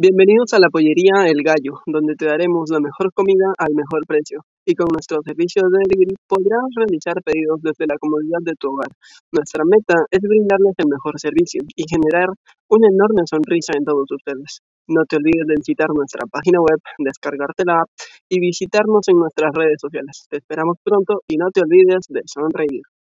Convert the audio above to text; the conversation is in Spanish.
Bienvenidos a la pollería El Gallo, donde te daremos la mejor comida al mejor precio. Y con nuestro servicio de delivery podrás realizar pedidos desde la comodidad de tu hogar. Nuestra meta es brindarles el mejor servicio y generar una enorme sonrisa en todos ustedes. No te olvides de visitar nuestra página web, descargarte la app y visitarnos en nuestras redes sociales. Te esperamos pronto y no te olvides de sonreír.